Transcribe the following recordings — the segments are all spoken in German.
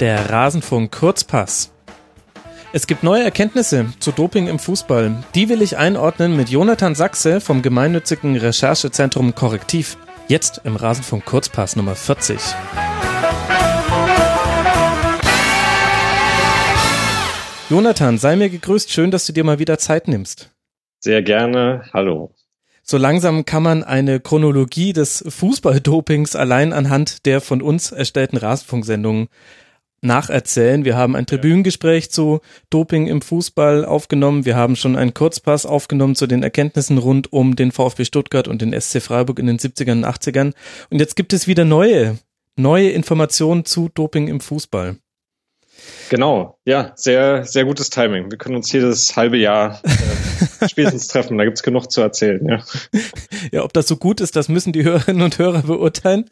Der Rasenfunk Kurzpass. Es gibt neue Erkenntnisse zu Doping im Fußball. Die will ich einordnen mit Jonathan Sachse vom gemeinnützigen Recherchezentrum Korrektiv. Jetzt im Rasenfunk Kurzpass Nummer 40. Jonathan, sei mir gegrüßt. Schön, dass du dir mal wieder Zeit nimmst. Sehr gerne. Hallo. So langsam kann man eine Chronologie des Fußballdopings allein anhand der von uns erstellten Rasenfunksendungen nacherzählen. Wir haben ein Tribünengespräch zu Doping im Fußball aufgenommen. Wir haben schon einen Kurzpass aufgenommen zu den Erkenntnissen rund um den VfB Stuttgart und den SC Freiburg in den 70ern und 80ern. Und jetzt gibt es wieder neue, neue Informationen zu Doping im Fußball. Genau, ja, sehr, sehr gutes Timing. Wir können uns jedes halbe Jahr äh, spätestens treffen, da gibt's genug zu erzählen, ja. Ja, ob das so gut ist, das müssen die Hörerinnen und Hörer beurteilen.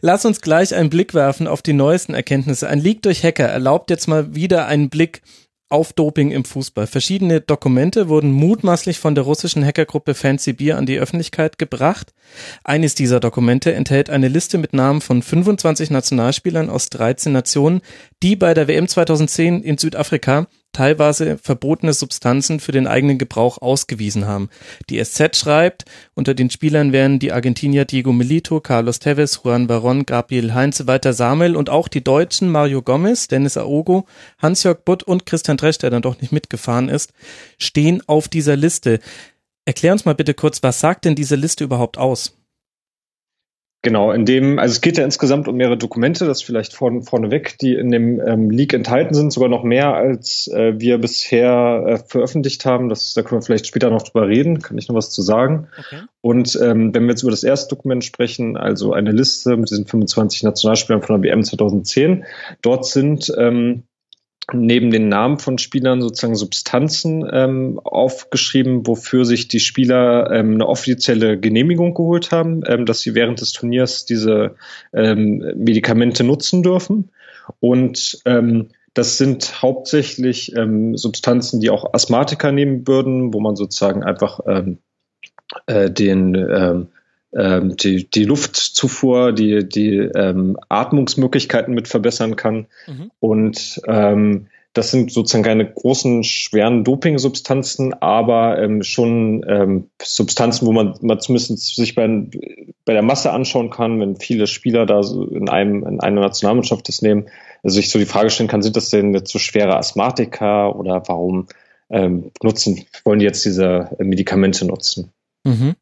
Lass uns gleich einen Blick werfen auf die neuesten Erkenntnisse. Ein Leak durch Hacker erlaubt jetzt mal wieder einen Blick auf Doping im Fußball. Verschiedene Dokumente wurden mutmaßlich von der russischen Hackergruppe Fancy Beer an die Öffentlichkeit gebracht. Eines dieser Dokumente enthält eine Liste mit Namen von 25 Nationalspielern aus 13 Nationen, die bei der WM 2010 in Südafrika teilweise verbotene Substanzen für den eigenen Gebrauch ausgewiesen haben. Die SZ schreibt, unter den Spielern wären die Argentinier Diego Milito, Carlos Tevez, Juan Baron, Gabriel Heinze, Walter Samuel und auch die Deutschen Mario Gomez, Dennis Aogo, Hans-Jörg Butt und Christian Dresch, der dann doch nicht mitgefahren ist, stehen auf dieser Liste. Erklär uns mal bitte kurz, was sagt denn diese Liste überhaupt aus? Genau, in dem, also es geht ja insgesamt um mehrere Dokumente, das vielleicht vorne, vorneweg, die in dem ähm, Leak enthalten sind, sogar noch mehr, als äh, wir bisher äh, veröffentlicht haben. Das, da können wir vielleicht später noch drüber reden, kann ich noch was zu sagen. Okay. Und ähm, wenn wir jetzt über das erste Dokument sprechen, also eine Liste mit diesen 25 Nationalspielern von der WM 2010, dort sind ähm, neben den Namen von Spielern sozusagen Substanzen ähm, aufgeschrieben, wofür sich die Spieler ähm, eine offizielle Genehmigung geholt haben, ähm, dass sie während des Turniers diese ähm, Medikamente nutzen dürfen. Und ähm, das sind hauptsächlich ähm, Substanzen, die auch Asthmatiker nehmen würden, wo man sozusagen einfach ähm, äh, den ähm, ähm, die, die Luftzufuhr, die, die ähm, Atmungsmöglichkeiten mit verbessern kann. Mhm. Und ähm, das sind sozusagen keine großen, schweren Dopingsubstanzen, aber ähm, schon ähm, Substanzen, wo man, man zumindest sich bei, bei der Masse anschauen kann, wenn viele Spieler da so in einem in einer Nationalmannschaft das nehmen, also sich so die Frage stellen kann, sind das denn jetzt so schwere Asthmatiker oder warum ähm, nutzen, wollen die jetzt diese Medikamente nutzen? Mhm.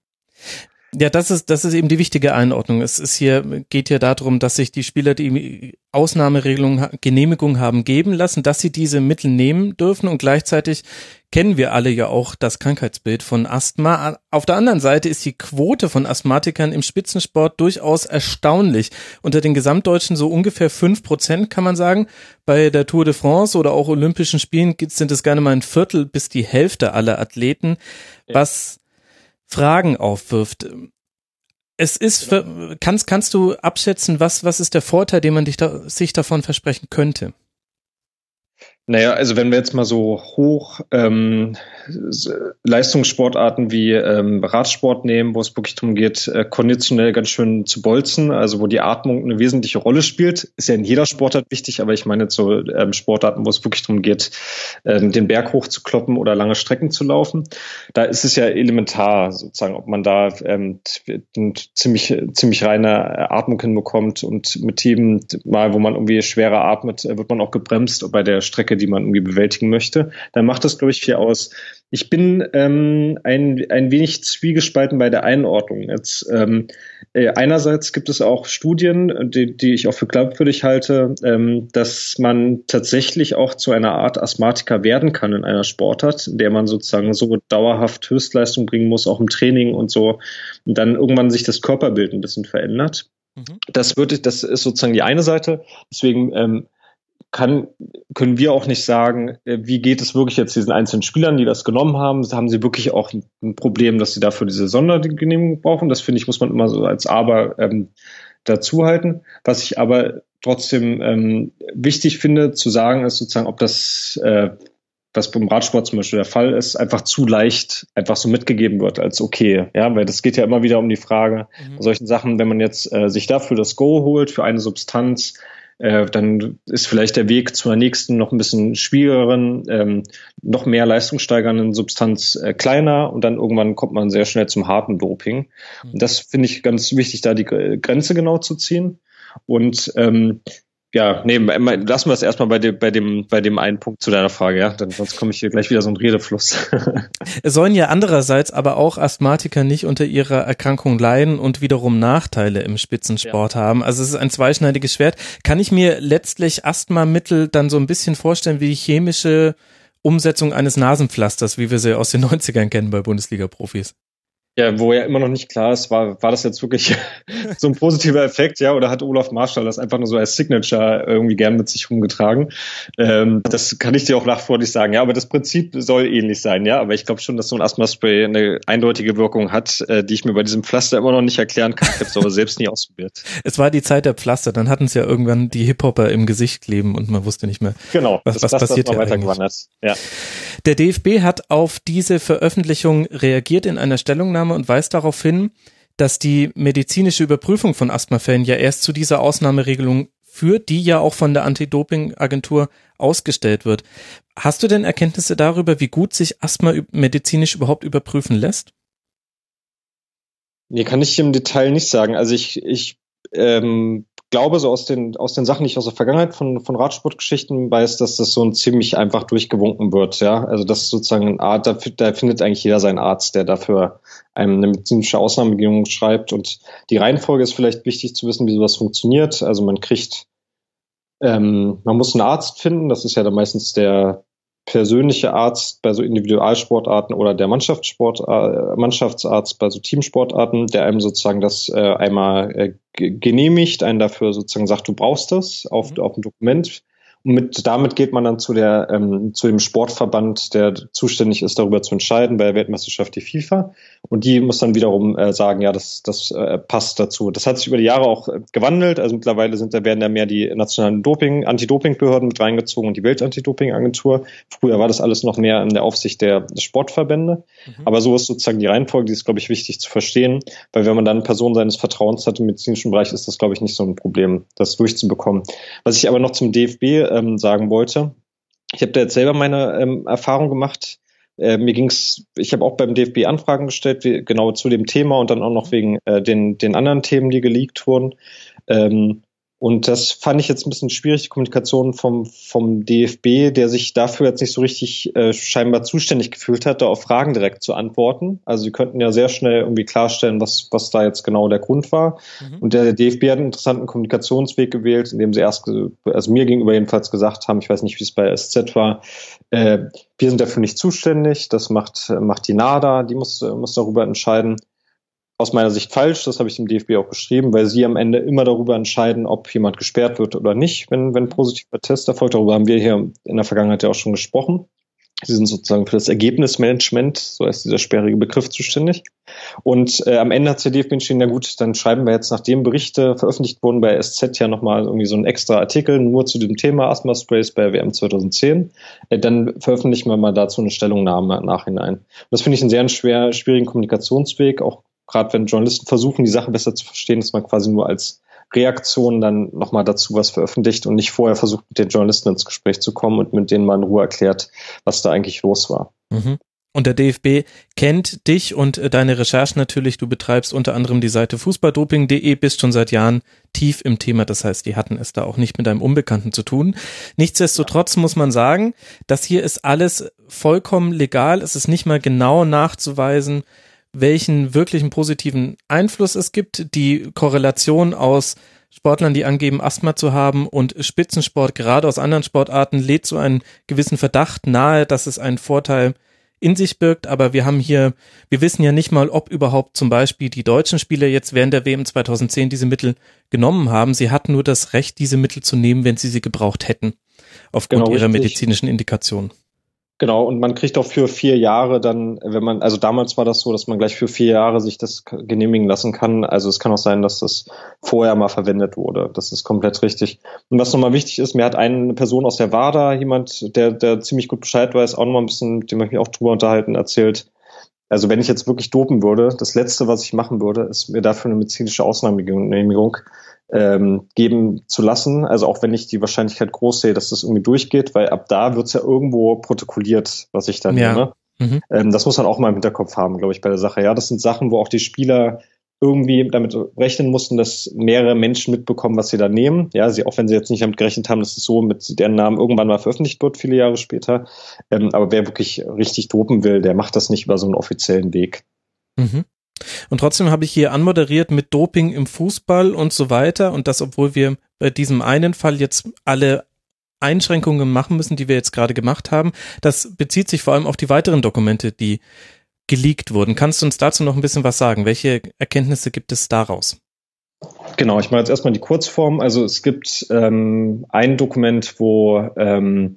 Ja, das ist, das ist eben die wichtige Einordnung. Es ist hier, geht hier darum, dass sich die Spieler die Ausnahmeregelung, Genehmigung haben geben lassen, dass sie diese Mittel nehmen dürfen und gleichzeitig kennen wir alle ja auch das Krankheitsbild von Asthma. Auf der anderen Seite ist die Quote von Asthmatikern im Spitzensport durchaus erstaunlich. Unter den Gesamtdeutschen so ungefähr fünf Prozent, kann man sagen. Bei der Tour de France oder auch Olympischen Spielen sind es gerne mal ein Viertel bis die Hälfte aller Athleten. Was Fragen aufwirft. Es ist, kannst, kannst du abschätzen, was, was ist der Vorteil, den man dich da, sich davon versprechen könnte? Naja, also wenn wir jetzt mal so hoch ähm, Leistungssportarten wie ähm, Radsport nehmen, wo es wirklich darum geht, äh, konditionell ganz schön zu bolzen, also wo die Atmung eine wesentliche Rolle spielt, ist ja in jeder Sportart wichtig, aber ich meine jetzt so ähm, Sportarten, wo es wirklich darum geht, ähm, den Berg hoch zu kloppen oder lange Strecken zu laufen, da ist es ja elementar sozusagen, ob man da ähm, ziemlich, ziemlich reine Atmung hinbekommt und mit Themen mal, wo man irgendwie schwerer atmet, wird man auch gebremst. Bei der Strecke, die man irgendwie bewältigen möchte, dann macht das, glaube ich, viel aus. Ich bin ähm, ein, ein wenig zwiegespalten bei der Einordnung. Jetzt, ähm, äh, einerseits gibt es auch Studien, die, die ich auch für glaubwürdig halte, ähm, dass man tatsächlich auch zu einer Art Asthmatiker werden kann in einer Sportart, in der man sozusagen so dauerhaft Höchstleistung bringen muss, auch im Training und so, und dann irgendwann sich das Körperbild ein bisschen verändert. Mhm. Das würde, das ist sozusagen die eine Seite. Deswegen ähm, kann, können wir auch nicht sagen, äh, wie geht es wirklich jetzt diesen einzelnen Spielern, die das genommen haben. Haben sie wirklich auch ein Problem, dass sie dafür diese Sondergenehmigung brauchen? Das finde ich, muss man immer so als Aber ähm, dazu halten. Was ich aber trotzdem ähm, wichtig finde zu sagen, ist sozusagen, ob das, äh, was beim Radsport zum Beispiel der Fall ist, einfach zu leicht einfach so mitgegeben wird als okay. Ja, weil das geht ja immer wieder um die Frage, mhm. solchen Sachen, wenn man jetzt äh, sich dafür das Go holt für eine Substanz, äh, dann ist vielleicht der Weg zur nächsten noch ein bisschen schwierigeren, ähm, noch mehr leistungssteigernden Substanz äh, kleiner und dann irgendwann kommt man sehr schnell zum harten Doping. Und mhm. das finde ich ganz wichtig, da die Grenze genau zu ziehen. Und ähm, ja, nee, lassen wir es erstmal bei dem, bei dem, bei dem einen Punkt zu deiner Frage, ja. Dann, sonst komme ich hier gleich wieder so ein Redefluss. es sollen ja andererseits aber auch Asthmatiker nicht unter ihrer Erkrankung leiden und wiederum Nachteile im Spitzensport ja. haben. Also es ist ein zweischneidiges Schwert. Kann ich mir letztlich Asthmamittel dann so ein bisschen vorstellen wie die chemische Umsetzung eines Nasenpflasters, wie wir sie aus den 90ern kennen bei Bundesliga-Profis? Ja, wo ja immer noch nicht klar ist, war, war das jetzt wirklich so ein positiver Effekt, ja, oder hat Olaf Marschall das einfach nur so als Signature irgendwie gern mit sich rumgetragen? Ähm, das kann ich dir auch nach vor nicht sagen, ja, aber das Prinzip soll ähnlich sein, ja, aber ich glaube schon, dass so ein Asthma-Spray eine eindeutige Wirkung hat, äh, die ich mir bei diesem Pflaster immer noch nicht erklären kann. Ich habe es aber selbst nie ausprobiert. Es war die Zeit der Pflaster, dann hatten es ja irgendwann die Hip-Hopper im Gesicht kleben und man wusste nicht mehr, genau, was, was passiert hier eigentlich. Ja. Der DFB hat auf diese Veröffentlichung reagiert in einer Stellungnahme und weist darauf hin, dass die medizinische Überprüfung von Asthmafällen ja erst zu dieser Ausnahmeregelung führt, die ja auch von der Anti-Doping-Agentur ausgestellt wird. Hast du denn Erkenntnisse darüber, wie gut sich Asthma medizinisch überhaupt überprüfen lässt? Nee, kann ich im Detail nicht sagen. Also ich, ich ähm, glaube, so aus den, aus den Sachen, die ich aus der Vergangenheit von, von Radsportgeschichten weiß, dass das so ein ziemlich einfach durchgewunken wird, ja. Also das ist sozusagen ein Art, da, da findet eigentlich jeder seinen Arzt, der dafür einem eine medizinische Ausnahmegenehmigung schreibt. Und die Reihenfolge ist vielleicht wichtig zu wissen, wie sowas funktioniert. Also man kriegt, ähm, man muss einen Arzt finden, das ist ja dann meistens der, persönliche Arzt bei so Individualsportarten oder der Mannschaftssport, äh, Mannschaftsarzt bei so Teamsportarten, der einem sozusagen das äh, einmal äh, genehmigt, einen dafür sozusagen sagt, du brauchst das auf, mhm. auf dem Dokument und mit, damit geht man dann zu der, ähm, zu dem Sportverband, der zuständig ist, darüber zu entscheiden, bei der Weltmeisterschaft die FIFA. Und die muss dann wiederum äh, sagen, ja, das, das äh, passt dazu. Das hat sich über die Jahre auch äh, gewandelt. Also mittlerweile sind da werden da mehr die nationalen Doping, Anti-Doping-Behörden mit reingezogen und die Welt-Anti-Doping-Agentur. Früher war das alles noch mehr in der Aufsicht der Sportverbände. Mhm. Aber so ist sozusagen die Reihenfolge, die ist, glaube ich, wichtig zu verstehen, weil wenn man dann Person seines Vertrauens hat im medizinischen Bereich, ist das, glaube ich, nicht so ein Problem, das durchzubekommen. Was ich aber noch zum DFB ähm, sagen wollte. Ich habe da jetzt selber meine ähm, Erfahrung gemacht. Äh, mir ging's, ich habe auch beim DFB Anfragen gestellt, wie, genau zu dem Thema und dann auch noch wegen äh, den, den anderen Themen, die geleakt wurden. Ähm, und das fand ich jetzt ein bisschen schwierig, die Kommunikation vom, vom DFB, der sich dafür jetzt nicht so richtig äh, scheinbar zuständig gefühlt hat, da auf Fragen direkt zu antworten. Also sie könnten ja sehr schnell irgendwie klarstellen, was, was da jetzt genau der Grund war. Mhm. Und der, der DFB hat einen interessanten Kommunikationsweg gewählt, indem sie erst, also mir gegenüber jedenfalls gesagt haben, ich weiß nicht, wie es bei SZ war, äh, wir sind dafür nicht zuständig, das macht, macht die NADA, die muss, muss darüber entscheiden aus meiner Sicht falsch, das habe ich dem DFB auch geschrieben, weil sie am Ende immer darüber entscheiden, ob jemand gesperrt wird oder nicht, wenn, wenn positiver Test erfolgt. Darüber haben wir hier in der Vergangenheit ja auch schon gesprochen. Sie sind sozusagen für das Ergebnismanagement, so ist dieser sperrige Begriff zuständig. Und äh, am Ende hat der DFB entschieden, na gut, dann schreiben wir jetzt, nachdem Berichte veröffentlicht wurden bei SZ ja nochmal irgendwie so einen extra Artikel nur zu dem Thema Asthma Sprays bei WM 2010. Äh, dann veröffentlichen wir mal dazu eine Stellungnahme nachhinein. Und das finde ich einen sehr schwer, schwierigen Kommunikationsweg, auch gerade wenn Journalisten versuchen, die Sache besser zu verstehen, dass man quasi nur als Reaktion dann nochmal dazu was veröffentlicht und nicht vorher versucht, mit den Journalisten ins Gespräch zu kommen und mit denen mal in Ruhe erklärt, was da eigentlich los war. Mhm. Und der DFB kennt dich und äh, deine Recherchen natürlich. Du betreibst unter anderem die Seite fußballdoping.de, bist schon seit Jahren tief im Thema. Das heißt, die hatten es da auch nicht mit einem Unbekannten zu tun. Nichtsdestotrotz muss man sagen, das hier ist alles vollkommen legal. Es ist nicht mal genau nachzuweisen, welchen wirklichen positiven Einfluss es gibt. Die Korrelation aus Sportlern, die angeben, Asthma zu haben und Spitzensport, gerade aus anderen Sportarten, lädt so einen gewissen Verdacht nahe, dass es einen Vorteil in sich birgt. Aber wir haben hier, wir wissen ja nicht mal, ob überhaupt zum Beispiel die deutschen Spieler jetzt während der WM 2010 diese Mittel genommen haben. Sie hatten nur das Recht, diese Mittel zu nehmen, wenn sie sie gebraucht hätten, aufgrund genau, ihrer medizinischen Indikation. Genau, und man kriegt auch für vier Jahre dann, wenn man, also damals war das so, dass man gleich für vier Jahre sich das genehmigen lassen kann. Also es kann auch sein, dass das vorher mal verwendet wurde. Das ist komplett richtig. Und was nochmal wichtig ist, mir hat eine Person aus der WADA, jemand, der, der ziemlich gut Bescheid weiß, auch nochmal ein bisschen, mit dem ich mich auch drüber unterhalten, erzählt, Also wenn ich jetzt wirklich dopen würde, das Letzte, was ich machen würde, ist mir dafür eine medizinische Ausnahmegenehmigung ähm, geben zu lassen. Also auch wenn ich die Wahrscheinlichkeit groß sehe, dass das irgendwie durchgeht, weil ab da wird's ja irgendwo protokolliert, was ich dann ja. nehme. Mhm. Ähm, das muss man auch mal im Hinterkopf haben, glaube ich, bei der Sache. Ja, das sind Sachen, wo auch die Spieler irgendwie damit rechnen mussten, dass mehrere Menschen mitbekommen, was sie da nehmen. Ja, sie, auch wenn sie jetzt nicht damit gerechnet haben, dass es so mit deren Namen irgendwann mal veröffentlicht wird, viele Jahre später. Ähm, aber wer wirklich richtig dopen will, der macht das nicht über so einen offiziellen Weg. Mhm. Und trotzdem habe ich hier anmoderiert mit Doping im Fußball und so weiter. Und das, obwohl wir bei diesem einen Fall jetzt alle Einschränkungen machen müssen, die wir jetzt gerade gemacht haben. Das bezieht sich vor allem auf die weiteren Dokumente, die geleakt wurden. Kannst du uns dazu noch ein bisschen was sagen? Welche Erkenntnisse gibt es daraus? Genau, ich mache jetzt erstmal die Kurzform. Also es gibt ähm, ein Dokument, wo ähm,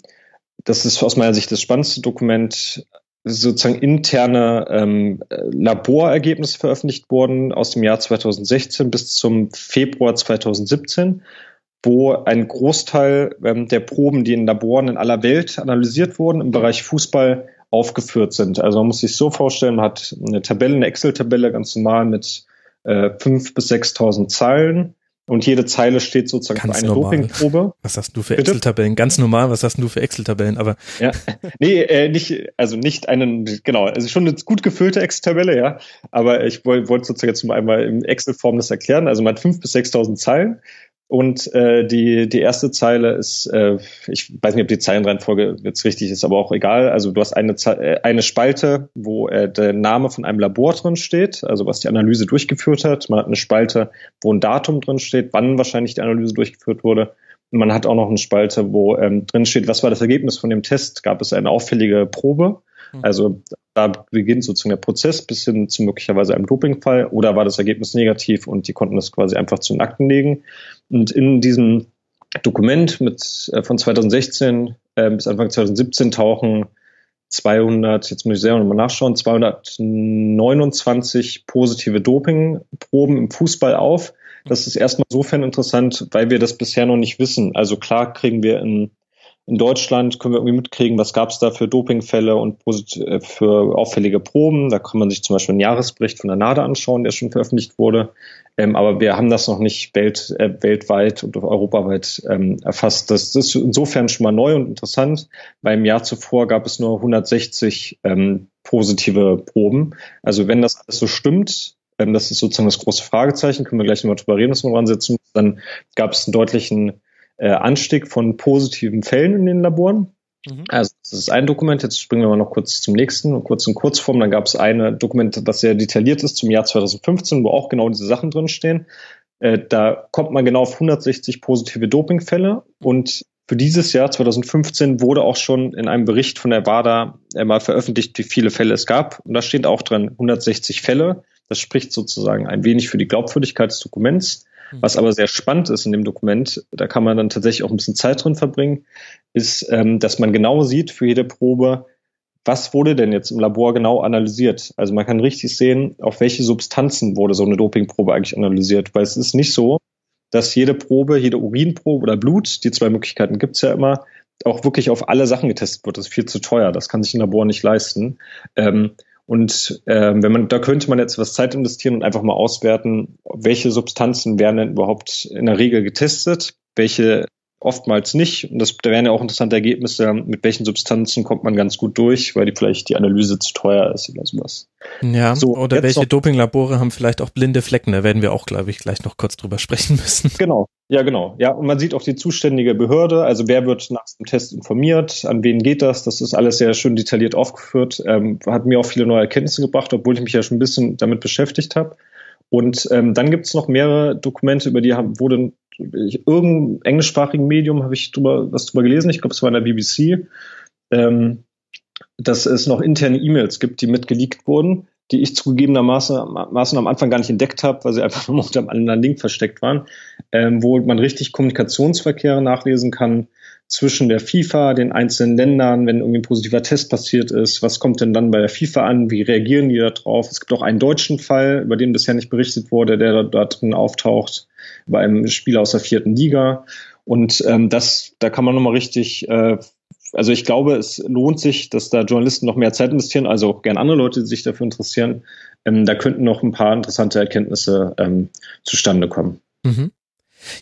das ist aus meiner Sicht das spannendste Dokument, sozusagen interne ähm, Laborergebnisse veröffentlicht wurden aus dem Jahr 2016 bis zum Februar 2017, wo ein Großteil ähm, der Proben, die in Laboren in aller Welt analysiert wurden, im Bereich Fußball aufgeführt sind. Also man muss sich so vorstellen, man hat eine Tabelle, eine Excel-Tabelle ganz normal mit äh, 5.000 bis 6.000 Zeilen und jede Zeile steht sozusagen Ganz für eine normal. Dopingprobe. Was hast du für Excel-Tabellen? Ganz normal, was hast du für Excel-Tabellen? Aber ja, nee, äh, nicht, also nicht einen, genau, also schon eine gut gefüllte Excel-Tabelle, ja. Aber ich wollte wollt sozusagen jetzt mal einmal in Excel-Form das erklären. Also man hat fünf bis sechstausend Zeilen und äh, die, die erste Zeile ist, äh, ich weiß nicht, ob die Zeilenreihenfolge jetzt richtig ist, aber auch egal. Also du hast eine, äh, eine Spalte, wo äh, der Name von einem Labor drin steht, also was die Analyse durchgeführt hat. Man hat eine Spalte, wo ein Datum drin steht, wann wahrscheinlich die Analyse durchgeführt wurde. Und man hat auch noch eine Spalte, wo ähm, drin steht, was war das Ergebnis von dem Test? Gab es eine auffällige Probe? Mhm. Also da beginnt sozusagen der Prozess bis hin zu möglicherweise einem Dopingfall oder war das Ergebnis negativ und die konnten das quasi einfach zu den Akten legen. Und in diesem Dokument mit, äh, von 2016 äh, bis Anfang 2017 tauchen 200, jetzt muss ich selber nochmal nachschauen, 229 positive Dopingproben im Fußball auf. Das ist erstmal insofern interessant, weil wir das bisher noch nicht wissen. Also klar kriegen wir in in Deutschland können wir irgendwie mitkriegen, was gab es da für Dopingfälle und äh, für auffällige Proben. Da kann man sich zum Beispiel einen Jahresbericht von der NADA anschauen, der schon veröffentlicht wurde. Ähm, aber wir haben das noch nicht welt, äh, weltweit und europaweit ähm, erfasst. Das, ist insofern schon mal neu und interessant, weil im Jahr zuvor gab es nur 160 ähm, positive Proben. Also wenn das alles so stimmt, ähm, das ist sozusagen das große Fragezeichen, können wir gleich nochmal drüber reden, dass wir dran setzen, dann gab es einen deutlichen äh, Anstieg von positiven Fällen in den Laboren. Mhm. Also das ist ein Dokument, jetzt springen wir mal noch kurz zum nächsten, kurz in Kurzform. Dann gab es ein Dokument, das sehr detailliert ist zum Jahr 2015, wo auch genau diese Sachen drinstehen. Äh, da kommt man genau auf 160 positive Dopingfälle und für dieses Jahr 2015 wurde auch schon in einem Bericht von der WADA äh, mal veröffentlicht, wie viele Fälle es gab. Und da steht auch drin 160 Fälle. Das spricht sozusagen ein wenig für die Glaubwürdigkeit des Dokuments. Mhm. Was aber sehr spannend ist in dem Dokument, da kann man dann tatsächlich auch ein bisschen Zeit drin verbringen, ist, ähm, dass man genau sieht für jede Probe, was wurde denn jetzt im Labor genau analysiert? Also man kann richtig sehen, auf welche Substanzen wurde so eine Dopingprobe eigentlich analysiert, weil es ist nicht so, dass jede Probe, jede Urinprobe oder Blut, die zwei Möglichkeiten gibt's ja immer, auch wirklich auf alle Sachen getestet wird. Das ist viel zu teuer, das kann sich ein Labor nicht leisten. Ähm, und ähm, wenn man, da könnte man jetzt was Zeit investieren und einfach mal auswerten, welche Substanzen werden denn überhaupt in der Regel getestet, welche oftmals nicht. Und das, da wären ja auch interessante Ergebnisse, mit welchen Substanzen kommt man ganz gut durch, weil die vielleicht die Analyse zu teuer ist oder sowas. Ja, so, oder welche Dopinglabore haben vielleicht auch blinde Flecken, da werden wir auch, glaube ich, gleich noch kurz drüber sprechen müssen. Genau, ja, genau. Ja, und man sieht auch die zuständige Behörde, also wer wird nach dem Test informiert, an wen geht das, das ist alles sehr schön detailliert aufgeführt, ähm, hat mir auch viele neue Erkenntnisse gebracht, obwohl ich mich ja schon ein bisschen damit beschäftigt habe. Und ähm, dann gibt es noch mehrere Dokumente, über die haben, wurde ich, irgendein englischsprachigen Medium habe ich drüber, was drüber gelesen, ich glaube, es war in der BBC, ähm, dass es noch interne E-Mails gibt, die mitgeleakt wurden, die ich zugegebenermaßen am Anfang gar nicht entdeckt habe, weil sie einfach nur unter einem anderen Link versteckt waren, ähm, wo man richtig Kommunikationsverkehre nachlesen kann zwischen der FIFA, den einzelnen Ländern, wenn irgendwie ein positiver Test passiert ist, was kommt denn dann bei der FIFA an, wie reagieren die da drauf? Es gibt auch einen deutschen Fall, über den bisher nicht berichtet wurde, der da, da drin auftaucht, bei einem Spieler aus der vierten Liga. Und ähm, das, da kann man nochmal richtig äh, also ich glaube, es lohnt sich, dass da Journalisten noch mehr Zeit investieren, also auch gern andere Leute, die sich dafür interessieren. Ähm, da könnten noch ein paar interessante Erkenntnisse ähm, zustande kommen. Mhm.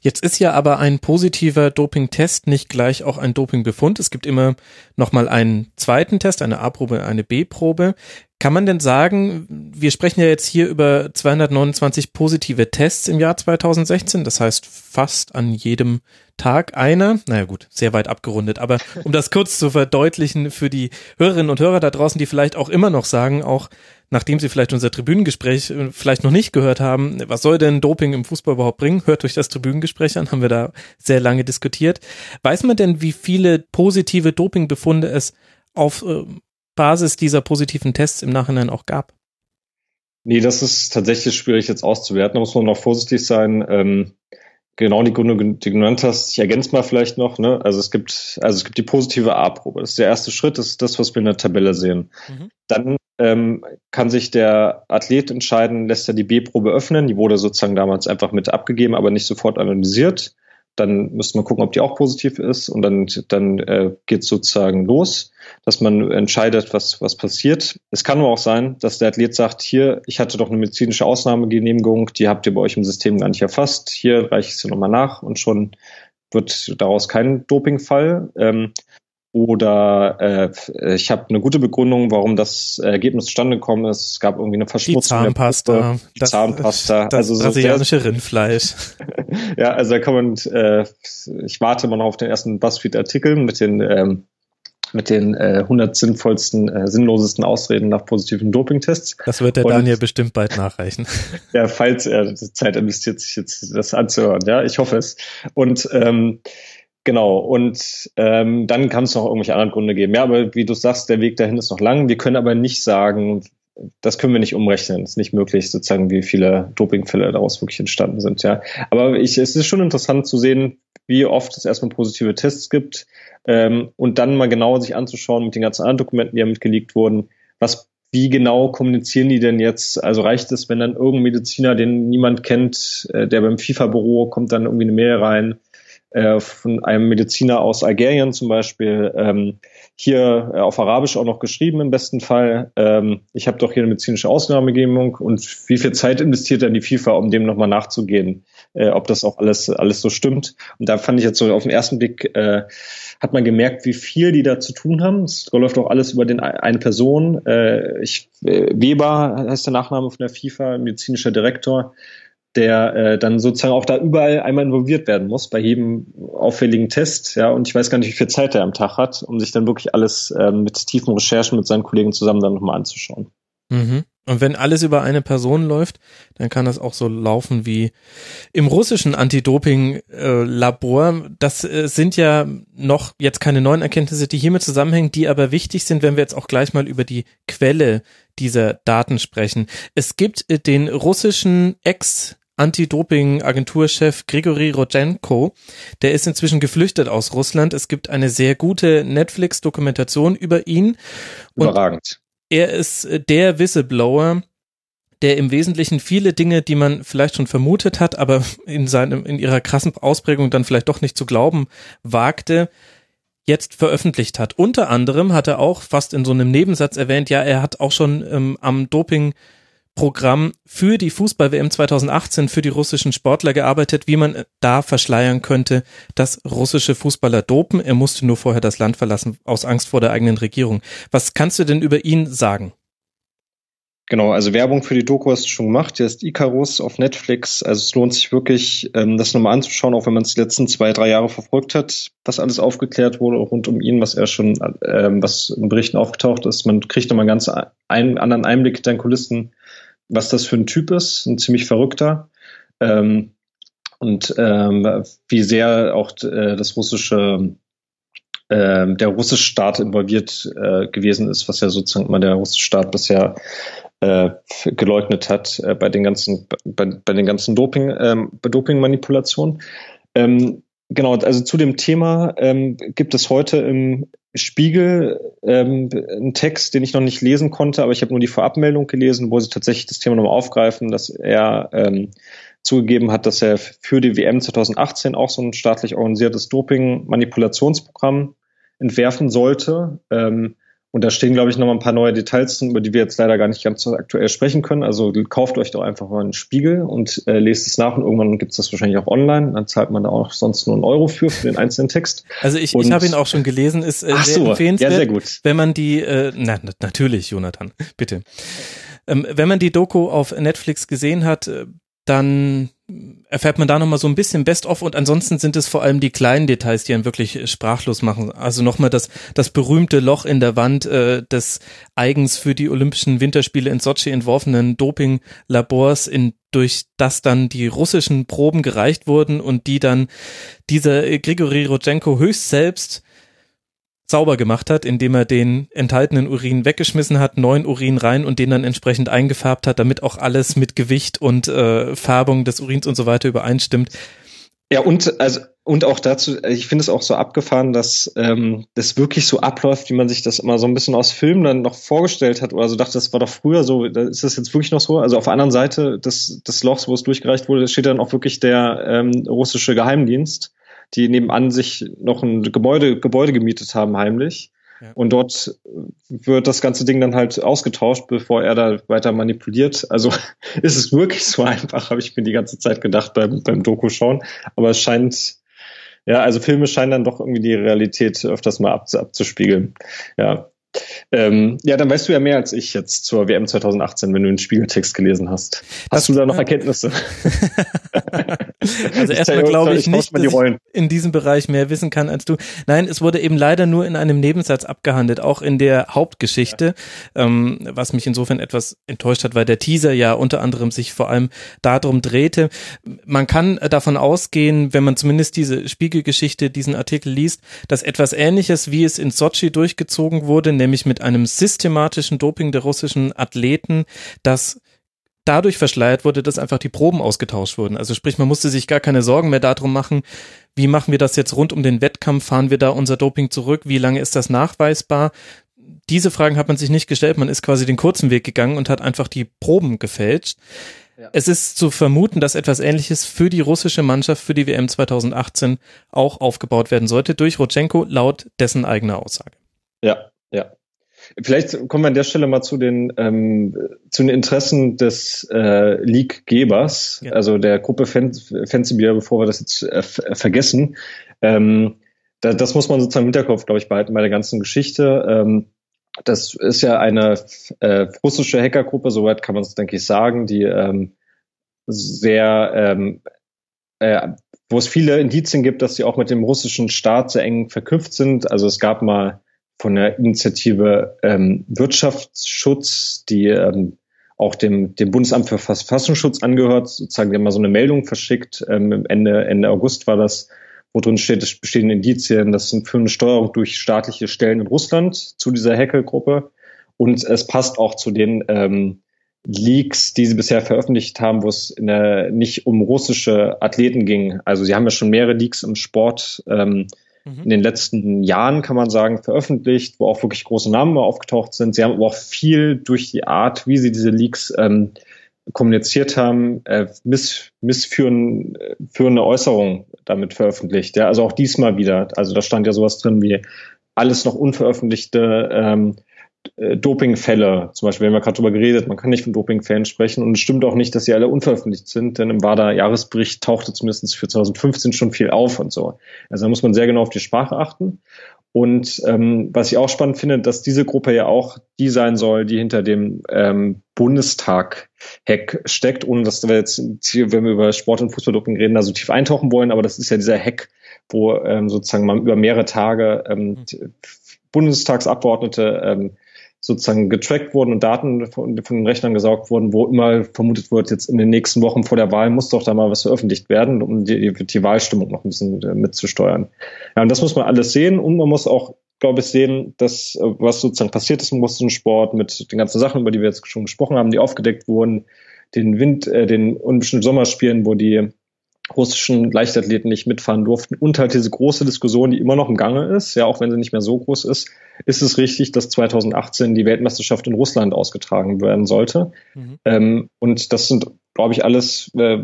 Jetzt ist ja aber ein positiver Dopingtest nicht gleich auch ein Dopingbefund. Es gibt immer nochmal einen zweiten Test, eine A-Probe, eine B-Probe. Kann man denn sagen, wir sprechen ja jetzt hier über 229 positive Tests im Jahr 2016, das heißt fast an jedem Tag einer. Naja gut, sehr weit abgerundet, aber um das kurz zu verdeutlichen für die Hörerinnen und Hörer da draußen, die vielleicht auch immer noch sagen, auch nachdem sie vielleicht unser Tribünengespräch äh, vielleicht noch nicht gehört haben, was soll denn Doping im Fußball überhaupt bringen? Hört durch das Tribünengespräch an, haben wir da sehr lange diskutiert. Weiß man denn, wie viele positive Dopingbefunde es auf äh, Basis dieser positiven Tests im Nachhinein auch gab? Nee, das ist tatsächlich schwierig jetzt auszuwerten. Da muss man noch vorsichtig sein. Ähm, genau die Gründe, die du genannt hast, ich ergänze mal vielleicht noch, ne? Also es gibt, also es gibt die positive A-Probe. Das ist der erste Schritt, das ist das, was wir in der Tabelle sehen. Mhm. Dann ähm, kann sich der Athlet entscheiden, lässt er die B-Probe öffnen. Die wurde sozusagen damals einfach mit abgegeben, aber nicht sofort analysiert. Dann müsste man gucken, ob die auch positiv ist und dann, dann äh, geht sozusagen los dass man entscheidet, was, was passiert. Es kann aber auch sein, dass der Athlet sagt, hier, ich hatte doch eine medizinische Ausnahmegenehmigung, die habt ihr bei euch im System gar nicht erfasst, hier reiche ich sie nochmal nach und schon wird daraus kein Dopingfall. Ähm, oder äh, ich habe eine gute Begründung, warum das Ergebnis zustande gekommen ist. Es gab irgendwie eine Verschmutzung. Die Zahnpasta. Die das, Zahnpasta. Das also so brasilianische Rindfleisch. ja, also da kann man, äh, ich warte mal noch auf den ersten Buzzfeed-Artikel mit den ähm, mit den äh, 100 sinnvollsten, äh, sinnlosesten Ausreden nach positiven Dopingtests. Das wird der und, Daniel bestimmt bald nachreichen. Ja, falls er Zeit investiert, sich jetzt das anzuhören. Ja, ich hoffe es. Und ähm, Genau, und ähm, dann kann es noch irgendwelche anderen Gründe geben. Ja, aber wie du sagst, der Weg dahin ist noch lang. Wir können aber nicht sagen, das können wir nicht umrechnen. Es ist nicht möglich, sozusagen, wie viele Dopingfälle daraus wirklich entstanden sind. Ja, aber ich, es ist schon interessant zu sehen, wie oft es erstmal positive Tests gibt ähm, und dann mal genauer sich anzuschauen mit den ganzen anderen Dokumenten, die ja mitgelegt wurden, was wie genau kommunizieren die denn jetzt? Also reicht es, wenn dann irgendein Mediziner, den niemand kennt, äh, der beim FIFA-Büro kommt dann irgendwie eine Mail rein äh, von einem Mediziner aus Algerien zum Beispiel, ähm, hier äh, auf Arabisch auch noch geschrieben im besten Fall. Ähm, ich habe doch hier eine medizinische Ausnahmegebung und wie viel Zeit investiert dann die FIFA, um dem nochmal nachzugehen, äh, ob das auch alles alles so stimmt. Und da fand ich jetzt so auf den ersten Blick äh, hat man gemerkt, wie viel die da zu tun haben. Es läuft auch alles über den eine Person. Äh, ich, äh, Weber heißt der Nachname von der FIFA, medizinischer Direktor der äh, dann sozusagen auch da überall einmal involviert werden muss bei jedem auffälligen Test, ja, und ich weiß gar nicht, wie viel Zeit er am Tag hat, um sich dann wirklich alles äh, mit tiefen Recherchen mit seinen Kollegen zusammen dann nochmal anzuschauen. Mhm. Und wenn alles über eine Person läuft, dann kann das auch so laufen wie im russischen Anti-Doping-Labor. Das äh, sind ja noch jetzt keine neuen Erkenntnisse, die hiermit zusammenhängen, die aber wichtig sind, wenn wir jetzt auch gleich mal über die Quelle dieser Daten sprechen. Es gibt äh, den russischen Ex- Anti-Doping-Agenturchef Grigori Rodchenko, der ist inzwischen geflüchtet aus Russland. Es gibt eine sehr gute Netflix-Dokumentation über ihn. Überragend. Er ist äh, der Whistleblower, der im Wesentlichen viele Dinge, die man vielleicht schon vermutet hat, aber in seinem, in ihrer krassen Ausprägung dann vielleicht doch nicht zu glauben wagte, jetzt veröffentlicht hat. Unter anderem hat er auch fast in so einem Nebensatz erwähnt, ja, er hat auch schon ähm, am Doping Programm für die Fußball-WM 2018 für die russischen Sportler gearbeitet, wie man da verschleiern könnte, dass russische Fußballer dopen. Er musste nur vorher das Land verlassen aus Angst vor der eigenen Regierung. Was kannst du denn über ihn sagen? Genau, also Werbung für die Doku hast du schon gemacht. Der ist Icarus auf Netflix. Also es lohnt sich wirklich, ähm, das nochmal anzuschauen, auch wenn man es die letzten zwei, drei Jahre verfolgt hat, was alles aufgeklärt wurde rund um ihn, was er schon, ähm, was in Berichten aufgetaucht ist. Man kriegt nochmal einen ganz anderen Einblick in deinen Kulissen was das für ein Typ ist, ein ziemlich verrückter. Ähm, und ähm, wie sehr auch äh, das russische, äh, der russische Staat involviert äh, gewesen ist, was ja sozusagen immer der russische Staat bisher äh, geleugnet hat äh, bei den ganzen bei, bei den ganzen Doping ähm, Doping-Manipulationen. Ähm, genau, also zu dem Thema ähm, gibt es heute im Spiegel ähm, einen Text, den ich noch nicht lesen konnte, aber ich habe nur die Vorabmeldung gelesen, wo sie tatsächlich das Thema nochmal aufgreifen, dass er ähm, zugegeben hat, dass er für die WM 2018 auch so ein staatlich organisiertes Doping-Manipulationsprogramm entwerfen sollte. Ähm, und da stehen, glaube ich, noch mal ein paar neue Details drin, über die wir jetzt leider gar nicht ganz so aktuell sprechen können. Also kauft euch doch einfach mal einen Spiegel und äh, lest es nach und irgendwann gibt es das wahrscheinlich auch online. Dann zahlt man da auch sonst nur einen Euro für, für den einzelnen Text. Also ich, ich habe ihn auch schon gelesen, ist äh, sehr so, empfehlenswert, ja, sehr gut. wenn man die, äh, na, natürlich, Jonathan, bitte. Ähm, wenn man die Doku auf Netflix gesehen hat, äh, dann erfährt man da nochmal so ein bisschen Best-of und ansonsten sind es vor allem die kleinen Details, die einen wirklich sprachlos machen. Also nochmal das, das berühmte Loch in der Wand äh, des eigens für die Olympischen Winterspiele in Sochi entworfenen Doping-Labors, in durch das dann die russischen Proben gereicht wurden und die dann dieser Grigori Rodchenko höchst selbst sauber gemacht hat, indem er den enthaltenen Urin weggeschmissen hat, neuen Urin rein und den dann entsprechend eingefärbt hat, damit auch alles mit Gewicht und äh, Färbung des Urins und so weiter übereinstimmt. Ja, und also und auch dazu, ich finde es auch so abgefahren, dass ähm, das wirklich so abläuft, wie man sich das immer so ein bisschen aus Filmen dann noch vorgestellt hat oder so dachte, das war doch früher so, ist das jetzt wirklich noch so? Also auf der anderen Seite des, des Lochs, wo es durchgereicht wurde, steht dann auch wirklich der ähm, russische Geheimdienst die nebenan sich noch ein Gebäude, Gebäude gemietet haben heimlich. Ja. Und dort wird das ganze Ding dann halt ausgetauscht, bevor er da weiter manipuliert. Also ist es wirklich so einfach, habe ich mir die ganze Zeit gedacht beim, beim Doku schauen. Aber es scheint, ja, also Filme scheinen dann doch irgendwie die Realität öfters mal abzuspiegeln. Ja. Ähm, ja, dann weißt du ja mehr als ich jetzt zur WM 2018, wenn du den Spiegeltext gelesen hast. Hast das, du da noch Erkenntnisse? also erstmal glaube ich nicht, dass ich in diesem Bereich mehr wissen kann als du. Nein, es wurde eben leider nur in einem Nebensatz abgehandelt, auch in der Hauptgeschichte, ja. ähm, was mich insofern etwas enttäuscht hat, weil der Teaser ja unter anderem sich vor allem darum drehte. Man kann davon ausgehen, wenn man zumindest diese Spiegelgeschichte, diesen Artikel liest, dass etwas Ähnliches, wie es in Sochi durchgezogen wurde, nämlich mit einem systematischen Doping der russischen Athleten, das dadurch verschleiert wurde, dass einfach die Proben ausgetauscht wurden. Also sprich, man musste sich gar keine Sorgen mehr darum machen, wie machen wir das jetzt rund um den Wettkampf, fahren wir da unser Doping zurück, wie lange ist das nachweisbar? Diese Fragen hat man sich nicht gestellt, man ist quasi den kurzen Weg gegangen und hat einfach die Proben gefälscht. Ja. Es ist zu vermuten, dass etwas Ähnliches für die russische Mannschaft für die WM 2018 auch aufgebaut werden sollte, durch Rotchenko laut dessen eigener Aussage. Ja, ja. Vielleicht kommen wir an der Stelle mal zu den, ähm, zu den Interessen des äh, League-Gebers, ja. also der Gruppe Fancybeer, bevor wir das jetzt äh, vergessen. Ähm, da, das muss man sozusagen im Hinterkopf, glaube ich, behalten bei der ganzen Geschichte. Ähm, das ist ja eine äh, russische Hackergruppe, soweit kann man es, denke ich, sagen, die ähm, sehr, ähm, äh, wo es viele Indizien gibt, dass sie auch mit dem russischen Staat sehr eng verknüpft sind. Also es gab mal von der Initiative ähm, Wirtschaftsschutz, die ähm, auch dem, dem Bundesamt für Verfassungsschutz angehört, sozusagen, die haben mal so eine Meldung verschickt, ähm, Ende, Ende August war das, wo drin steht, es bestehen Indizien, das sind für eine Steuerung durch staatliche Stellen in Russland zu dieser Hackergruppe. Und es passt auch zu den ähm, Leaks, die sie bisher veröffentlicht haben, wo es in der, nicht um russische Athleten ging. Also sie haben ja schon mehrere Leaks im Sport ähm, Mhm. in den letzten Jahren, kann man sagen, veröffentlicht, wo auch wirklich große Namen aufgetaucht sind. Sie haben aber auch viel durch die Art, wie sie diese Leaks ähm, kommuniziert haben, äh, miss, missführende Äußerungen damit veröffentlicht. Ja, also auch diesmal wieder. Also da stand ja sowas drin wie alles noch unveröffentlichte ähm, äh, Dopingfälle, zum Beispiel, wir haben ja gerade darüber geredet, man kann nicht von Dopingfällen sprechen und es stimmt auch nicht, dass sie alle unveröffentlicht sind, denn im WADA-Jahresbericht tauchte zumindest für 2015 schon viel auf und so. Also da muss man sehr genau auf die Sprache achten. Und ähm, was ich auch spannend finde, dass diese Gruppe ja auch die sein soll, die hinter dem ähm, Bundestag-Hack steckt, ohne dass wir jetzt, wenn wir über Sport- und Fußballdoping reden, da so tief eintauchen wollen, aber das ist ja dieser Hack, wo ähm, sozusagen man über mehrere Tage ähm, mhm. Bundestagsabgeordnete ähm, sozusagen getrackt wurden und Daten von, von, den Rechnern gesaugt wurden, wo immer vermutet wird, jetzt in den nächsten Wochen vor der Wahl muss doch da mal was veröffentlicht werden, um die, die Wahlstimmung noch ein bisschen äh, mitzusteuern. Ja, und das muss man alles sehen und man muss auch, glaube ich, sehen, dass äh, was sozusagen passiert ist im russischen Sport mit den ganzen Sachen, über die wir jetzt schon gesprochen haben, die aufgedeckt wurden, den Wind, äh, den unbestimmten Sommerspielen, wo die russischen Leichtathleten nicht mitfahren durften und halt diese große Diskussion, die immer noch im Gange ist, ja, auch wenn sie nicht mehr so groß ist, ist es richtig, dass 2018 die Weltmeisterschaft in Russland ausgetragen werden sollte. Mhm. Ähm, und das sind, glaube ich, alles äh,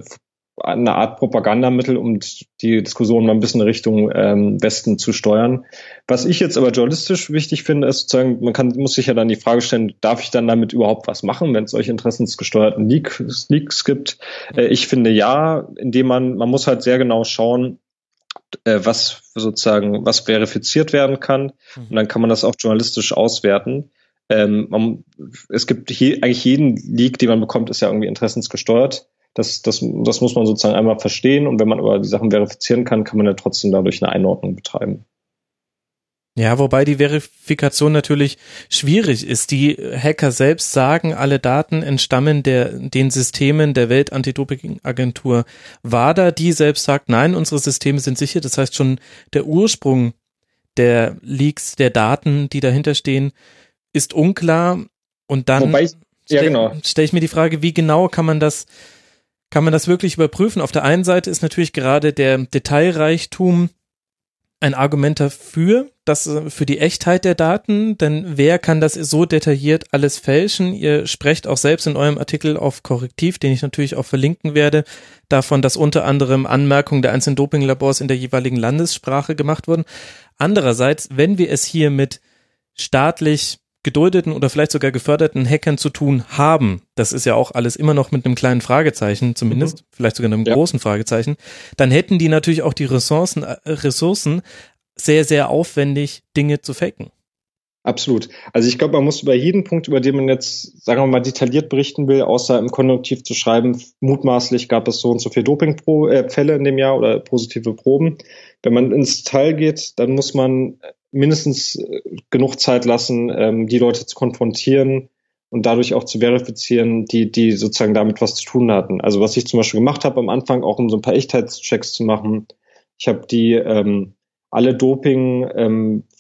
eine Art Propagandamittel, um die Diskussion mal ein bisschen Richtung ähm, Westen zu steuern. Was ich jetzt aber journalistisch wichtig finde, ist sozusagen, man kann, muss sich ja dann die Frage stellen, darf ich dann damit überhaupt was machen, wenn es solche interessensgesteuerten Leaks, Leaks gibt? Äh, ich finde ja, indem man, man muss halt sehr genau schauen, äh, was sozusagen, was verifiziert werden kann. Mhm. Und dann kann man das auch journalistisch auswerten. Ähm, man, es gibt je, eigentlich jeden Leak, den man bekommt, ist ja irgendwie interessensgesteuert. Das, das, das muss man sozusagen einmal verstehen und wenn man aber die Sachen verifizieren kann, kann man ja trotzdem dadurch eine Einordnung betreiben. Ja, wobei die Verifikation natürlich schwierig ist. Die Hacker selbst sagen, alle Daten entstammen der, den Systemen der Welt-Anti-Doping-Agentur WADA. Die selbst sagt, nein, unsere Systeme sind sicher. Das heißt schon, der Ursprung der Leaks, der Daten, die dahinter stehen, ist unklar. Und dann Wobei, ja, genau. stelle ich mir die Frage, wie genau kann man das, kann man das wirklich überprüfen? Auf der einen Seite ist natürlich gerade der Detailreichtum ein Argument dafür, dass äh, für die Echtheit der Daten, denn wer kann das so detailliert alles fälschen? Ihr sprecht auch selbst in eurem Artikel auf Korrektiv, den ich natürlich auch verlinken werde, davon, dass unter anderem Anmerkungen der einzelnen Dopinglabors in der jeweiligen Landessprache gemacht wurden. Andererseits, wenn wir es hier mit staatlich geduldeten oder vielleicht sogar geförderten Hackern zu tun haben, das ist ja auch alles immer noch mit einem kleinen Fragezeichen zumindest, mhm. vielleicht sogar einem ja. großen Fragezeichen, dann hätten die natürlich auch die Ressourcen, äh, Ressourcen sehr, sehr aufwendig Dinge zu faken. Absolut. Also ich glaube, man muss über jeden Punkt, über den man jetzt, sagen wir mal, detailliert berichten will, außer im Konjunktiv zu schreiben, mutmaßlich gab es so und so viele Dopingfälle äh, in dem Jahr oder positive Proben. Wenn man ins Detail geht, dann muss man mindestens äh, genug Zeit lassen, ähm, die Leute zu konfrontieren und dadurch auch zu verifizieren, die, die sozusagen damit was zu tun hatten. Also was ich zum Beispiel gemacht habe am Anfang, auch um so ein paar Echtheitschecks zu machen, ich habe die ähm, alle Doping ähm, äh,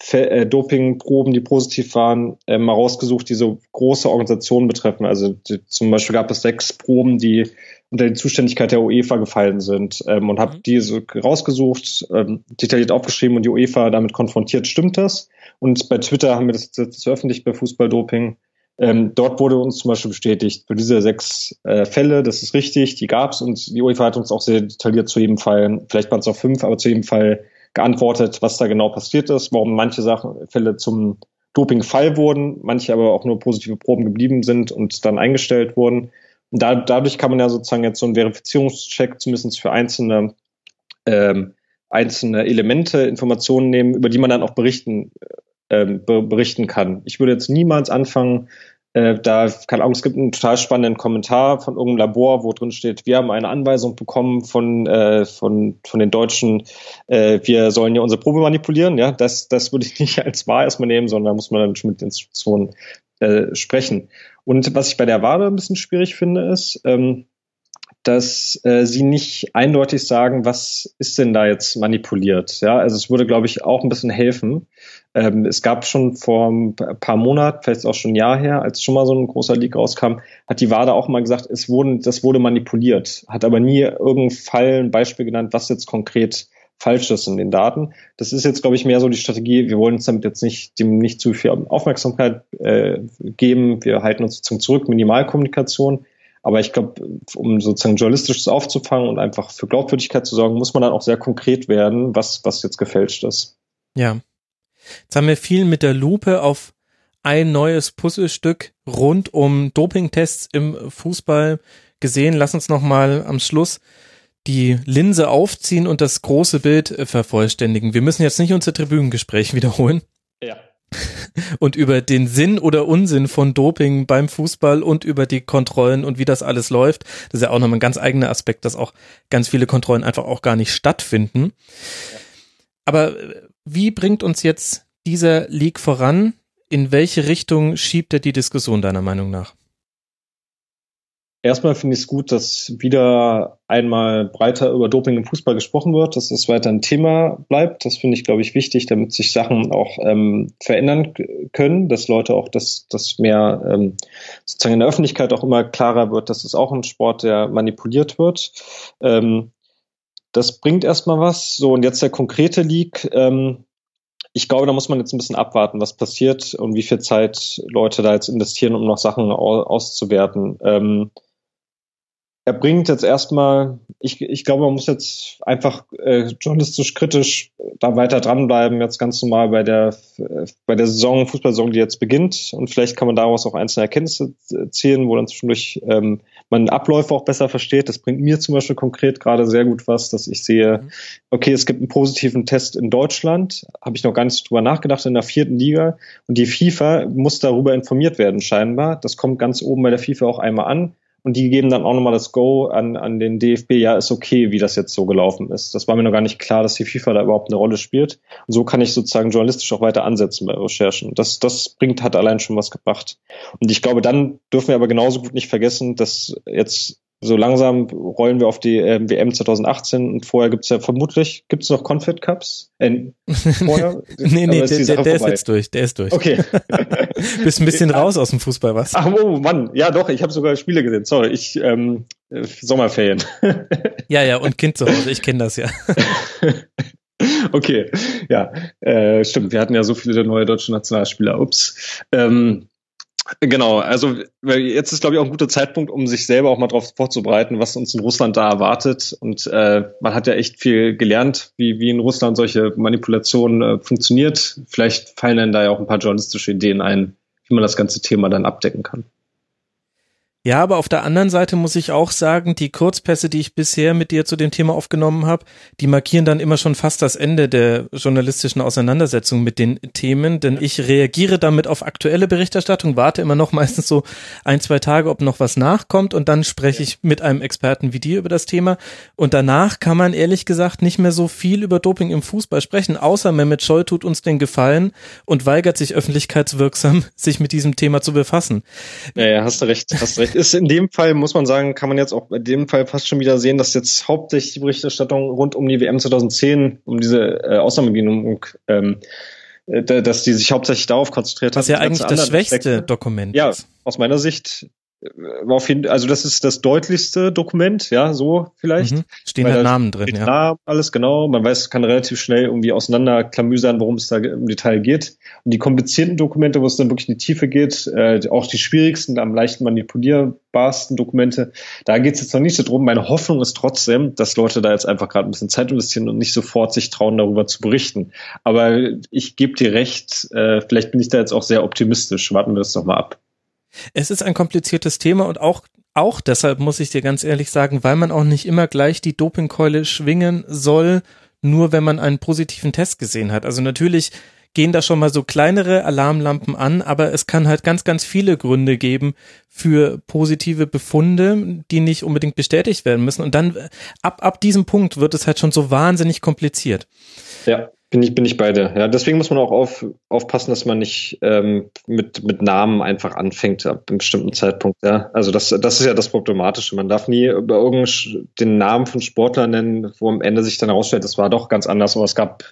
Dopingproben, die positiv waren, äh, mal rausgesucht, die so große Organisationen betreffen. Also die, zum Beispiel gab es sechs Proben, die unter die Zuständigkeit der UEFA gefallen sind ähm, und habe mhm. die so rausgesucht, ähm, detailliert aufgeschrieben und die UEFA damit konfrontiert, stimmt das? Und bei Twitter haben wir das jetzt veröffentlicht bei Fußballdoping. Ähm, dort wurde uns zum Beispiel bestätigt, für diese sechs äh, Fälle, das ist richtig, die gab's und die UEFA hat uns auch sehr detailliert zu jedem Fall, vielleicht waren es auch fünf, aber zu jedem Fall geantwortet, was da genau passiert ist, warum manche Sachen, Fälle zum Dopingfall wurden, manche aber auch nur positive Proben geblieben sind und dann eingestellt wurden. Und da, dadurch kann man ja sozusagen jetzt so einen Verifizierungscheck zumindest für einzelne, ähm, einzelne Elemente, Informationen nehmen, über die man dann auch berichten, ähm, berichten kann. Ich würde jetzt niemals anfangen, äh, da, keine Ahnung, es gibt einen total spannenden Kommentar von irgendeinem Labor, wo drin steht, wir haben eine Anweisung bekommen von, äh, von, von den Deutschen, äh, wir sollen ja unsere Probe manipulieren. Ja, das, das würde ich nicht als wahr erstmal nehmen, sondern da muss man dann schon mit Institutionen äh, sprechen. Und was ich bei der WADA ein bisschen schwierig finde, ist, ähm, dass äh, sie nicht eindeutig sagen, was ist denn da jetzt manipuliert. Ja, also es würde, glaube ich, auch ein bisschen helfen. Ähm, es gab schon vor ein paar Monaten, vielleicht auch schon ein Jahr her, als schon mal so ein großer Leak rauskam, hat die WADA auch mal gesagt, es wurde, das wurde manipuliert, hat aber nie irgendein Fall, ein Beispiel genannt, was jetzt konkret falsch ist in den Daten. Das ist jetzt, glaube ich, mehr so die Strategie. Wir wollen uns damit jetzt nicht dem nicht zu viel Aufmerksamkeit äh, geben. Wir halten uns sozusagen zurück, Minimalkommunikation. Aber ich glaube, um sozusagen journalistisches aufzufangen und einfach für Glaubwürdigkeit zu sorgen, muss man dann auch sehr konkret werden, was, was jetzt gefälscht ist. Ja. Jetzt haben wir viel mit der Lupe auf ein neues Puzzlestück rund um Dopingtests im Fußball gesehen. Lass uns nochmal am Schluss die Linse aufziehen und das große Bild vervollständigen. Wir müssen jetzt nicht unser Tribünengespräch wiederholen. Ja. Und über den Sinn oder Unsinn von Doping beim Fußball und über die Kontrollen und wie das alles läuft. Das ist ja auch nochmal ein ganz eigener Aspekt, dass auch ganz viele Kontrollen einfach auch gar nicht stattfinden. Aber wie bringt uns jetzt dieser Leak voran? In welche Richtung schiebt er die Diskussion deiner Meinung nach? Erstmal finde ich es gut, dass wieder einmal breiter über Doping im Fußball gesprochen wird, dass es weiter ein Thema bleibt. Das finde ich, glaube ich, wichtig, damit sich Sachen auch ähm, verändern können, dass Leute auch, dass das mehr ähm, sozusagen in der Öffentlichkeit auch immer klarer wird, dass es auch ein Sport, der manipuliert wird. Ähm, das bringt erstmal was. So, und jetzt der konkrete Leak. Ähm, ich glaube, da muss man jetzt ein bisschen abwarten, was passiert und wie viel Zeit Leute da jetzt investieren, um noch Sachen auszuwerten. Ähm, er bringt jetzt erstmal, ich, ich glaube, man muss jetzt einfach äh, journalistisch kritisch da weiter dranbleiben, jetzt ganz normal bei der bei der Saison, Fußballsaison, die jetzt beginnt. Und vielleicht kann man daraus auch einzelne Erkenntnisse ziehen, wo dann zwischendurch ähm, man Abläufe auch besser versteht. Das bringt mir zum Beispiel konkret gerade sehr gut was, dass ich sehe, mhm. okay, es gibt einen positiven Test in Deutschland, habe ich noch gar nicht drüber nachgedacht, in der vierten Liga. Und die FIFA muss darüber informiert werden, scheinbar. Das kommt ganz oben bei der FIFA auch einmal an und die geben dann auch nochmal das Go an, an den DFB, ja, ist okay, wie das jetzt so gelaufen ist. Das war mir noch gar nicht klar, dass die FIFA da überhaupt eine Rolle spielt. Und so kann ich sozusagen journalistisch auch weiter ansetzen bei Recherchen. Das, das bringt, hat allein schon was gebracht. Und ich glaube, dann dürfen wir aber genauso gut nicht vergessen, dass jetzt so langsam rollen wir auf die äh, WM 2018 und vorher gibt's ja vermutlich, gibt's noch Confed Cups? Äh, vorher? nee, nee, der, der, der ist jetzt durch, der ist durch. Okay. Bist ein bisschen raus aus dem Fußball, was? Ach, oh Mann, ja doch, ich habe sogar Spiele gesehen, sorry, ich, ähm, äh, Sommerferien. ja, ja, und Kind zu Hause, ich kenne das ja. okay, ja, äh, stimmt, wir hatten ja so viele neue deutsche Nationalspieler, ups. Ähm, Genau, also jetzt ist, glaube ich, auch ein guter Zeitpunkt, um sich selber auch mal darauf vorzubereiten, was uns in Russland da erwartet. Und äh, man hat ja echt viel gelernt, wie, wie in Russland solche Manipulationen äh, funktioniert. Vielleicht fallen dann da ja auch ein paar journalistische Ideen ein, wie man das ganze Thema dann abdecken kann. Ja, aber auf der anderen Seite muss ich auch sagen, die Kurzpässe, die ich bisher mit dir zu dem Thema aufgenommen habe, die markieren dann immer schon fast das Ende der journalistischen Auseinandersetzung mit den Themen, denn ich reagiere damit auf aktuelle Berichterstattung, warte immer noch meistens so ein, zwei Tage, ob noch was nachkommt und dann spreche ich mit einem Experten wie dir über das Thema und danach kann man ehrlich gesagt nicht mehr so viel über Doping im Fußball sprechen, außer Mehmet Scholl tut uns den Gefallen und weigert sich öffentlichkeitswirksam, sich mit diesem Thema zu befassen. Ja, ja hast du recht, hast recht ist in dem Fall, muss man sagen, kann man jetzt auch bei dem Fall fast schon wieder sehen, dass jetzt hauptsächlich die Berichterstattung rund um die WM 2010, um diese äh, Ausnahmegenehmigung, ähm, äh, dass die sich hauptsächlich darauf konzentriert hat. Was ja eigentlich das schwächste. Dokument ja, ist. aus meiner Sicht auf jeden, also das ist das deutlichste Dokument, ja, so vielleicht. Mhm. Stehen da Namen drin, ja. Namen, alles genau. Man weiß, kann relativ schnell irgendwie auseinanderklamüsern, worum es da im Detail geht. Und die komplizierten Dokumente, wo es dann wirklich in die Tiefe geht, äh, auch die schwierigsten, am leichten manipulierbarsten Dokumente, da geht es jetzt noch nicht so drum. Meine Hoffnung ist trotzdem, dass Leute da jetzt einfach gerade ein bisschen Zeit investieren und nicht sofort sich trauen, darüber zu berichten. Aber ich gebe dir recht, äh, vielleicht bin ich da jetzt auch sehr optimistisch. Warten wir das doch mal ab. Es ist ein kompliziertes Thema und auch auch deshalb muss ich dir ganz ehrlich sagen, weil man auch nicht immer gleich die Dopingkeule schwingen soll, nur wenn man einen positiven Test gesehen hat. Also natürlich gehen da schon mal so kleinere Alarmlampen an, aber es kann halt ganz, ganz viele Gründe geben für positive Befunde, die nicht unbedingt bestätigt werden müssen. Und dann ab, ab diesem Punkt wird es halt schon so wahnsinnig kompliziert. Ja. Bin ich, bin ich beide. Ja, deswegen muss man auch auf, aufpassen, dass man nicht ähm, mit, mit Namen einfach anfängt ab einem bestimmten Zeitpunkt. Ja, also das, das ist ja das Problematische. Man darf nie über irgendeinen den Namen von Sportlern nennen, wo am Ende sich dann herausstellt, das war doch ganz anders, aber es gab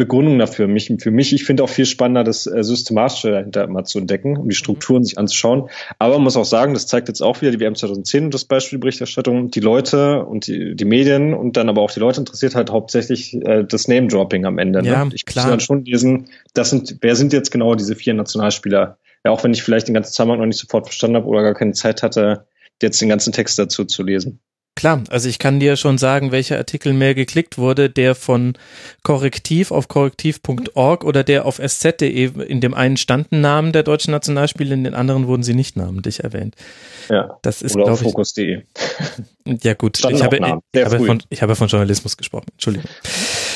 Begründung dafür. Mich, für mich, ich finde auch viel spannender, das äh, Systematische dahinter immer zu entdecken, um die Strukturen sich anzuschauen. Aber man muss auch sagen, das zeigt jetzt auch wieder die WM 2010 und das Beispiel die Berichterstattung, die Leute und die, die Medien und dann aber auch die Leute interessiert halt hauptsächlich äh, das Name-Dropping am Ende. Ne? Ja, ich klar. muss dann schon lesen, das sind, wer sind jetzt genau diese vier Nationalspieler? Ja, auch wenn ich vielleicht den ganzen Zusammenhang noch nicht sofort verstanden habe oder gar keine Zeit hatte, jetzt den ganzen Text dazu zu lesen. Klar, also ich kann dir schon sagen, welcher Artikel mehr geklickt wurde, der von Korrektiv auf korrektiv.org oder der auf sz.de. In dem einen standen Namen der deutschen Nationalspiele, in den anderen wurden sie nicht namentlich erwähnt. Ja. Das ist oder auf fokus.de. Ja gut, ich habe, ich, habe von, ich habe von Journalismus gesprochen. Entschuldigung.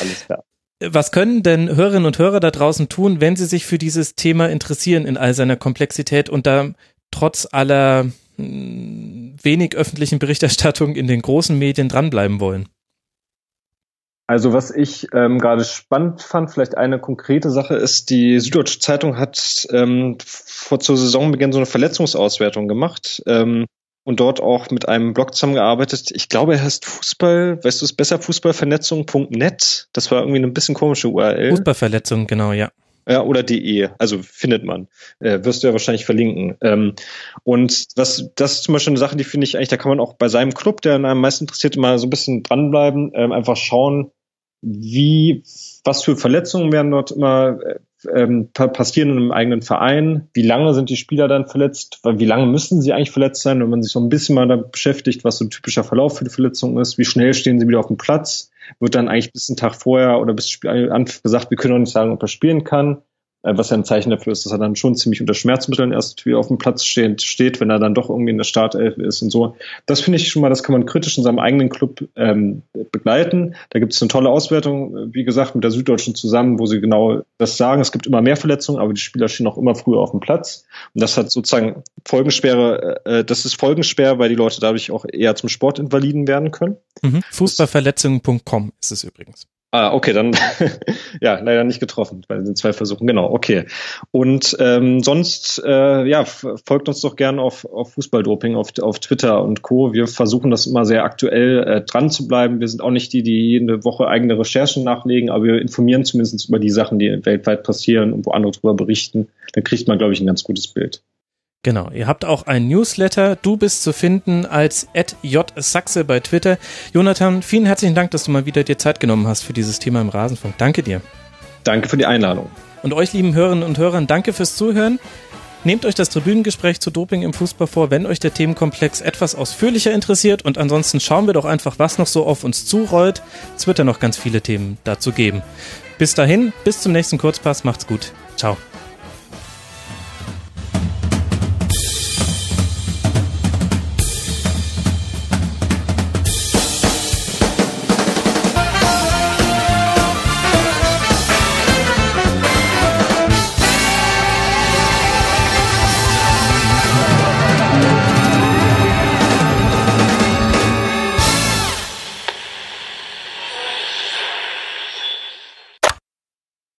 Alles klar. Was können denn Hörerinnen und Hörer da draußen tun, wenn sie sich für dieses Thema interessieren in all seiner Komplexität und da trotz aller wenig öffentlichen Berichterstattung in den großen Medien dranbleiben wollen? Also was ich ähm, gerade spannend fand, vielleicht eine konkrete Sache ist, die Süddeutsche Zeitung hat ähm, vor zur Saisonbeginn so eine Verletzungsauswertung gemacht ähm, und dort auch mit einem Blog zusammengearbeitet. Ich glaube, er heißt Fußball, weißt du es besser, Fußballvernetzung.net. Das war irgendwie eine bisschen komische URL. Fußballverletzung, genau, ja. Ja, oder de, also findet man. Äh, wirst du ja wahrscheinlich verlinken. Ähm, und was, das ist zum Beispiel eine Sache, die finde ich eigentlich, da kann man auch bei seinem Club, der an einem meisten interessiert, mal so ein bisschen dranbleiben, ähm, einfach schauen, wie, was für Verletzungen werden dort immer äh, ähm, passieren in einem eigenen Verein? Wie lange sind die Spieler dann verletzt? Wie lange müssen sie eigentlich verletzt sein, wenn man sich so ein bisschen mal da beschäftigt, was so ein typischer Verlauf für die Verletzung ist? Wie schnell stehen sie wieder auf dem Platz? Wird dann eigentlich bis einen Tag vorher oder bis Spiel gesagt, wir können noch nicht sagen, ob er spielen kann? Äh, was ja ein Zeichen dafür ist, dass er dann schon ziemlich unter Schmerzmitteln erst wieder auf dem Platz steht, steht wenn er dann doch irgendwie in der Startelf ist und so. Das finde ich schon mal, das kann man kritisch in seinem eigenen Club ähm, begleiten. Da gibt es eine tolle Auswertung, wie gesagt, mit der Süddeutschen zusammen, wo sie genau das sagen. Es gibt immer mehr Verletzungen, aber die Spieler stehen auch immer früher auf dem Platz. Und das hat sozusagen Folgenschwere, äh, das ist folgenschwer, weil die Leute dadurch auch eher zum Sportinvaliden werden können. Mhm. Fußballverletzungen.com ist es übrigens. Ah, okay, dann ja, leider nicht getroffen bei den zwei Versuchen. Genau, okay. Und ähm, sonst, äh, ja, folgt uns doch gern auf, auf Fußballdoping, auf, auf Twitter und Co. Wir versuchen das immer sehr aktuell äh, dran zu bleiben. Wir sind auch nicht die, die jede Woche eigene Recherchen nachlegen, aber wir informieren zumindest über die Sachen, die weltweit passieren und wo andere darüber berichten. Dann kriegt man, glaube ich, ein ganz gutes Bild. Genau, ihr habt auch ein Newsletter. Du bist zu finden als @jsaxe bei Twitter. Jonathan, vielen herzlichen Dank, dass du mal wieder dir Zeit genommen hast für dieses Thema im Rasenfunk. Danke dir. Danke für die Einladung. Und euch lieben Hörerinnen und Hörern, danke fürs Zuhören. Nehmt euch das Tribünengespräch zu Doping im Fußball vor, wenn euch der Themenkomplex etwas ausführlicher interessiert. Und ansonsten schauen wir doch einfach, was noch so auf uns zurollt. Es wird ja noch ganz viele Themen dazu geben. Bis dahin, bis zum nächsten Kurzpass. Macht's gut. Ciao.